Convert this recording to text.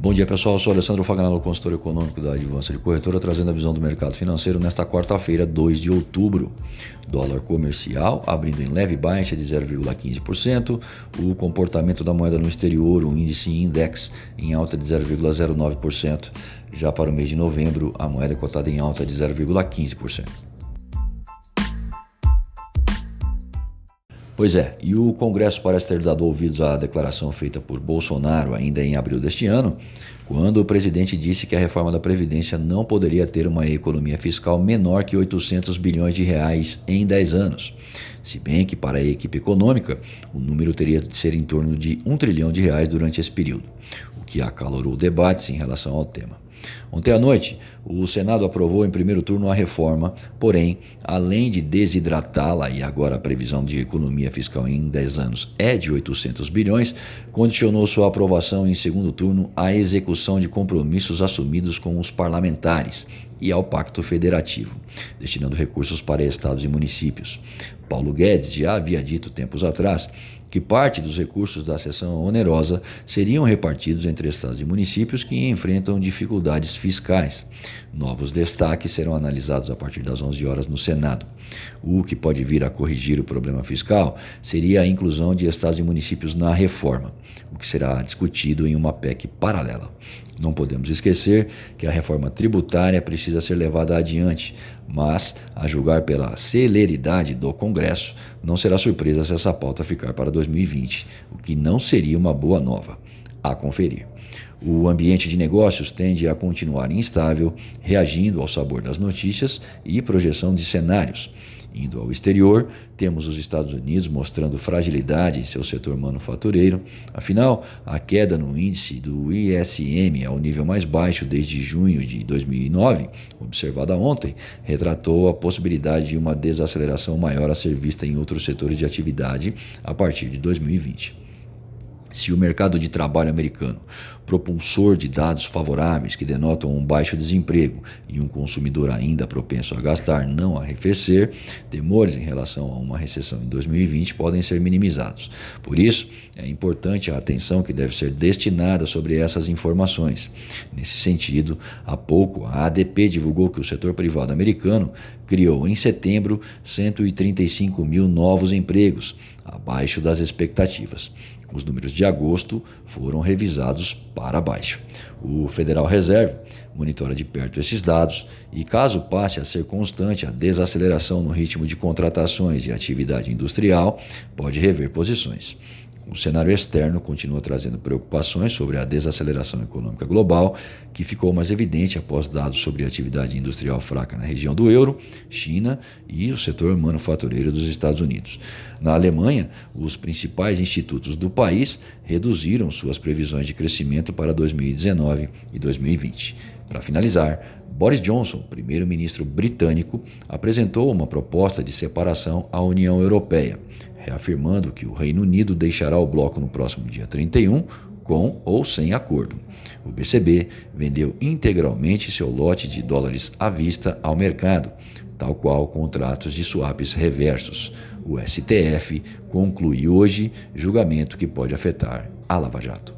Bom dia pessoal, eu sou Alessandro Fagnano, consultor econômico da Advança de Corretora, trazendo a visão do mercado financeiro nesta quarta-feira, 2 de outubro. Dólar comercial abrindo em leve baixa de 0,15%, o comportamento da moeda no exterior, o índice index em alta de 0,09%. Já para o mês de novembro, a moeda é cotada em alta de 0,15%. Pois é, e o Congresso parece ter dado ouvidos à declaração feita por Bolsonaro ainda em abril deste ano, quando o presidente disse que a reforma da Previdência não poderia ter uma economia fiscal menor que 800 bilhões de reais em 10 anos. Se bem que para a equipe econômica, o número teria de ser em torno de 1 trilhão de reais durante esse período, o que acalorou debates em relação ao tema. Ontem à noite, o Senado aprovou em primeiro turno a reforma, porém, além de desidratá-la, e agora a previsão de economia fiscal em 10 anos é de 800 bilhões, condicionou sua aprovação em segundo turno à execução de compromissos assumidos com os parlamentares e ao Pacto Federativo, destinando recursos para estados e municípios. Paulo Guedes já havia dito tempos atrás que parte dos recursos da seção onerosa seriam repartidos entre estados e municípios que enfrentam dificuldades fiscais. Novos destaques serão analisados a partir das 11 horas no Senado. O que pode vir a corrigir o problema fiscal seria a inclusão de estados e municípios na reforma, o que será discutido em uma PEC paralela. Não podemos esquecer que a reforma tributária precisa ser levada adiante, mas, a julgar pela celeridade do Congresso, não será surpresa se essa pauta ficar para 2020, o que não seria uma boa nova. A conferir. O ambiente de negócios tende a continuar instável, reagindo ao sabor das notícias e projeção de cenários. Indo ao exterior, temos os Estados Unidos mostrando fragilidade em seu setor manufatureiro. Afinal, a queda no índice do ISM ao nível mais baixo desde junho de 2009, observada ontem, retratou a possibilidade de uma desaceleração maior a ser vista em outros setores de atividade a partir de 2020. Se o mercado de trabalho americano, propulsor de dados favoráveis que denotam um baixo desemprego e um consumidor ainda propenso a gastar não arrefecer, temores em relação a uma recessão em 2020 podem ser minimizados. Por isso, é importante a atenção que deve ser destinada sobre essas informações. Nesse sentido, há pouco a ADP divulgou que o setor privado americano criou em setembro 135 mil novos empregos, abaixo das expectativas. Os números de agosto foram revisados para baixo. O Federal Reserve monitora de perto esses dados e, caso passe a ser constante a desaceleração no ritmo de contratações e atividade industrial, pode rever posições. O cenário externo continua trazendo preocupações sobre a desaceleração econômica global, que ficou mais evidente após dados sobre atividade industrial fraca na região do euro, China e o setor manufatureiro dos Estados Unidos. Na Alemanha, os principais institutos do país reduziram suas previsões de crescimento para 2019 e 2020. Para finalizar, Boris Johnson, primeiro-ministro britânico, apresentou uma proposta de separação à União Europeia reafirmando que o Reino Unido deixará o bloco no próximo dia 31, com ou sem acordo. O BCB vendeu integralmente seu lote de dólares à vista ao mercado, tal qual contratos de swaps reversos. O STF conclui hoje julgamento que pode afetar a Lava Jato.